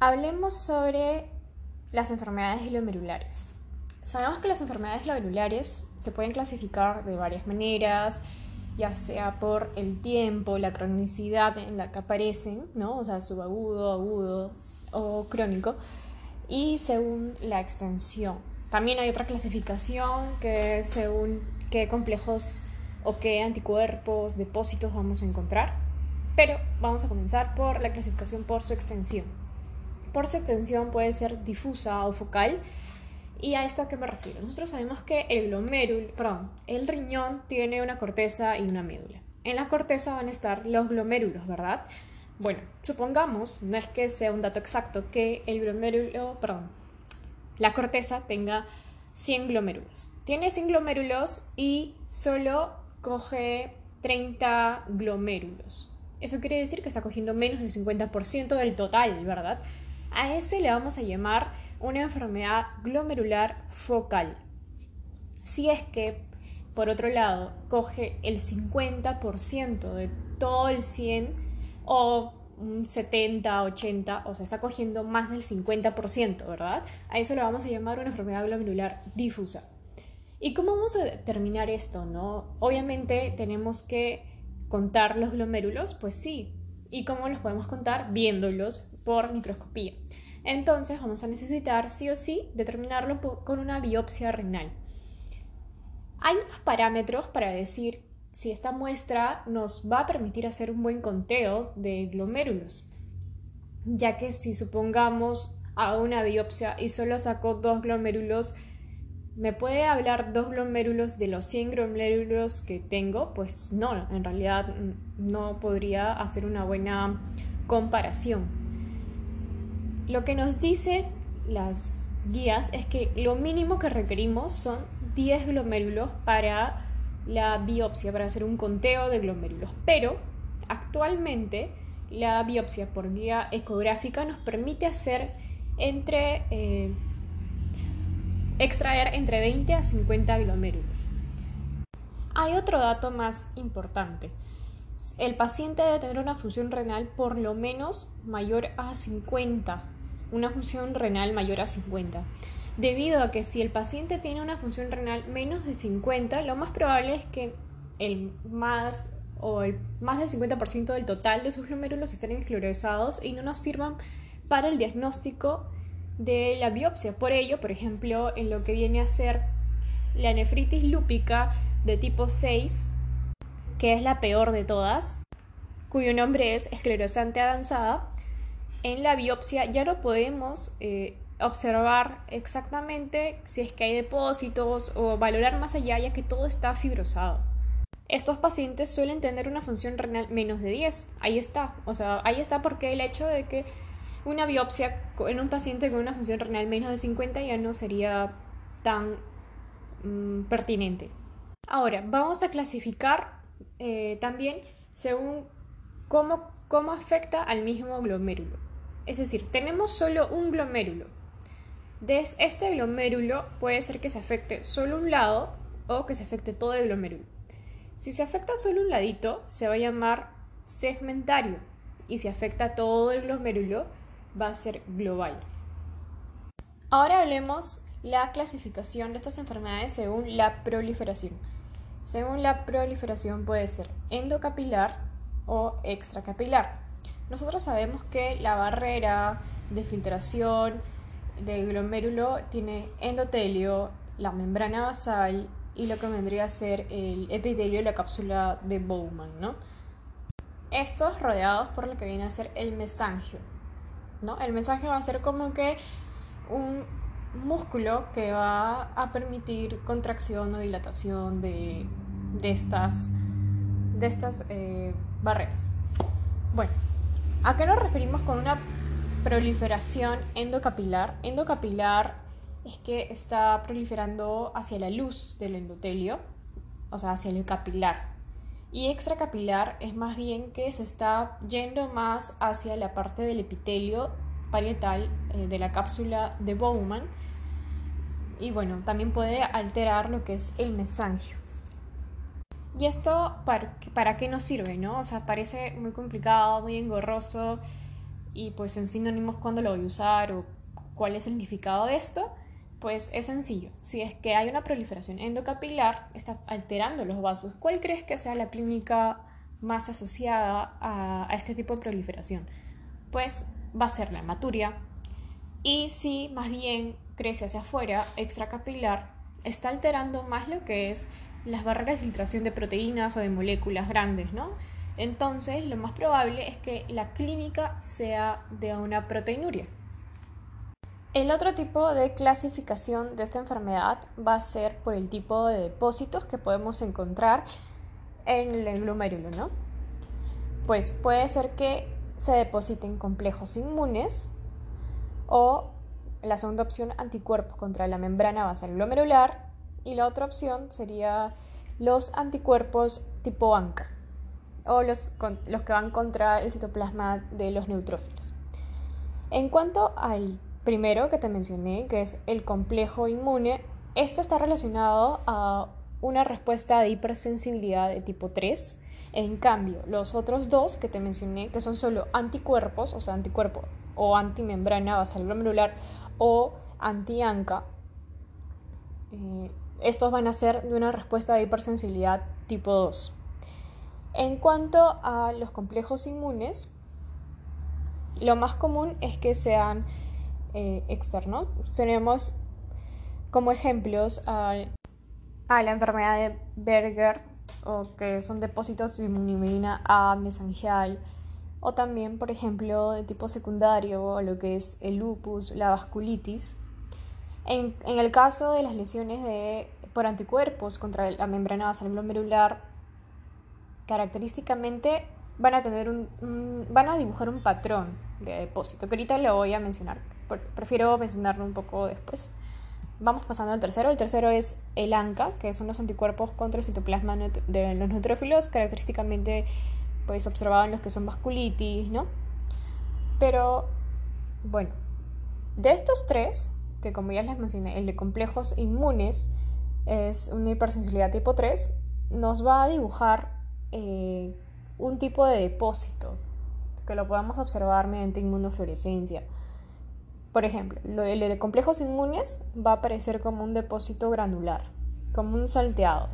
hablemos sobre las enfermedades glomerulares. Sabemos que las enfermedades glomerulares se pueden clasificar de varias maneras, ya sea por el tiempo, la cronicidad en la que aparecen, ¿no? O sea, subagudo, agudo o crónico, y según la extensión. También hay otra clasificación que según qué complejos o qué anticuerpos, depósitos vamos a encontrar. Pero vamos a comenzar por la clasificación por su extensión. Por su extensión puede ser difusa o focal. ¿Y a esto a qué me refiero? Nosotros sabemos que el glomérulo, perdón, el riñón tiene una corteza y una médula. En la corteza van a estar los glomérulos, ¿verdad? Bueno, supongamos, no es que sea un dato exacto, que el glomérulo, perdón, la corteza tenga 100 glomérulos. Tiene 100 glomérulos y solo coge 30 glomérulos. Eso quiere decir que está cogiendo menos del 50% del total, ¿verdad? A ese le vamos a llamar una enfermedad glomerular focal. Si es que, por otro lado, coge el 50% de todo el 100 o un 70, 80, o sea, está cogiendo más del 50%, ¿verdad? A eso lo vamos a llamar una enfermedad glomerular difusa. ¿Y cómo vamos a determinar esto, no? Obviamente tenemos que contar los glomérulos, pues sí. ¿Y cómo los podemos contar? Viéndolos por microscopía. Entonces vamos a necesitar sí o sí determinarlo con una biopsia renal. Hay unos parámetros para decir si esta muestra nos va a permitir hacer un buen conteo de glomérulos, ya que si supongamos hago una biopsia y solo saco dos glomérulos, ¿me puede hablar dos glomérulos de los 100 glomérulos que tengo? Pues no, en realidad no podría hacer una buena comparación. Lo que nos dicen las guías es que lo mínimo que requerimos son 10 glomérulos para la biopsia para hacer un conteo de glomérulos, pero actualmente la biopsia por guía ecográfica nos permite hacer entre eh, extraer entre 20 a 50 glomérulos. Hay otro dato más importante. El paciente debe tener una función renal por lo menos mayor a 50, una función renal mayor a 50 debido a que si el paciente tiene una función renal menos de 50, lo más probable es que el más o el más del 50% del total de sus glomérulos estén esclerosados y no nos sirvan para el diagnóstico de la biopsia. Por ello, por ejemplo, en lo que viene a ser la nefritis lúpica de tipo 6, que es la peor de todas, cuyo nombre es esclerosante avanzada, en la biopsia ya no podemos eh, observar exactamente si es que hay depósitos o valorar más allá ya que todo está fibrosado. Estos pacientes suelen tener una función renal menos de 10. Ahí está. O sea, ahí está porque el hecho de que una biopsia en un paciente con una función renal menos de 50 ya no sería tan mm, pertinente. Ahora, vamos a clasificar eh, también según cómo, cómo afecta al mismo glomérulo. Es decir, tenemos solo un glomérulo de este glomérulo puede ser que se afecte solo un lado o que se afecte todo el glomérulo. Si se afecta solo un ladito, se va a llamar segmentario y si afecta todo el glomérulo, va a ser global. Ahora hablemos la clasificación de estas enfermedades según la proliferación. Según la proliferación puede ser endocapilar o extracapilar. Nosotros sabemos que la barrera de filtración del glomérulo tiene endotelio, la membrana basal y lo que vendría a ser el epitelio, la cápsula de Bowman, ¿no? Estos rodeados por lo que viene a ser el mesangio, ¿no? El mesangio va a ser como que un músculo que va a permitir contracción o dilatación de, estas, de estas eh, barreras. Bueno, ¿a qué nos referimos con una proliferación endocapilar. Endocapilar es que está proliferando hacia la luz del endotelio, o sea, hacia el capilar. Y extracapilar es más bien que se está yendo más hacia la parte del epitelio parietal eh, de la cápsula de Bowman. Y bueno, también puede alterar lo que es el mesangio. ¿Y esto para, para qué nos sirve? ¿no? O sea, parece muy complicado, muy engorroso y pues en sinónimos cuándo lo voy a usar o cuál es el significado de esto, pues es sencillo. Si es que hay una proliferación endocapilar, está alterando los vasos, ¿cuál crees que sea la clínica más asociada a, este tipo de proliferación? Pues va a ser la hematuria. Y si más bien crece hacia afuera, extracapilar, está alterando más lo que es las barreras de filtración de proteínas o de moléculas grandes, ¿no? Entonces, lo más probable es que la clínica sea de una proteinuria. El otro tipo de clasificación de esta enfermedad va a ser por el tipo de depósitos que podemos encontrar en el glomérulo, ¿no? Pues puede ser que se depositen complejos inmunes o la segunda opción anticuerpos contra la membrana basal glomerular y la otra opción sería los anticuerpos tipo ANCA o los, los que van contra el citoplasma de los neutrófilos. En cuanto al primero que te mencioné, que es el complejo inmune, este está relacionado a una respuesta de hipersensibilidad de tipo 3. En cambio, los otros dos que te mencioné, que son solo anticuerpos, o sea, anticuerpo o antimembrana basal glomerular o anti-ANCA, eh, estos van a ser de una respuesta de hipersensibilidad tipo 2. En cuanto a los complejos inmunes, lo más común es que sean eh, externo. Tenemos como ejemplos a, la enfermedad de Berger, o que son depósitos de inmunoglobulina A mesangial, o también, por ejemplo, de tipo secundario, lo que es el lupus, la vasculitis. En, el caso de las lesiones de, por anticuerpos contra la membrana basal glomerular, característicamente van a tener un, van a dibujar un patrón de depósito, que ahorita lo voy a mencionar prefiero mencionarlo un poco después. Vamos pasando al tercero. El tercero es el ANCA, que son los anticuerpos contra el citoplasma de los neutrófilos, característicamente pues, observado en los que son vasculitis, ¿no? Pero, bueno, de estos tres, que como ya les mencioné, el de complejos inmunes es una hipersensibilidad tipo 3, nos va a dibujar eh, un tipo de depósito que lo podamos observar mediante inmunofluorescencia. Por ejemplo, el de complejos inmunes va a aparecer como un depósito granular, como un salteado.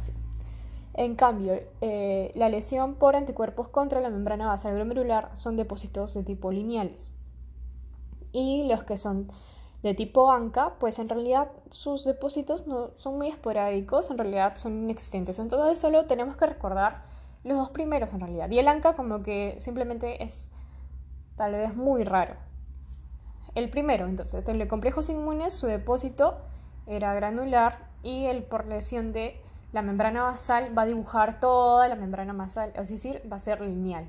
En cambio, eh, la lesión por anticuerpos contra la membrana basal glomerular son depósitos de tipo lineales. Y los que son de tipo ANCA, pues en realidad sus depósitos no son muy esporádicos, en realidad son inexistentes. Entonces solo tenemos que recordar los dos primeros en realidad. Y el ANCA como que simplemente es tal vez muy raro. El primero, entonces, el de complejos inmunes, su depósito era granular y el por lesión de la membrana basal va a dibujar toda la membrana basal, es decir, va a ser lineal.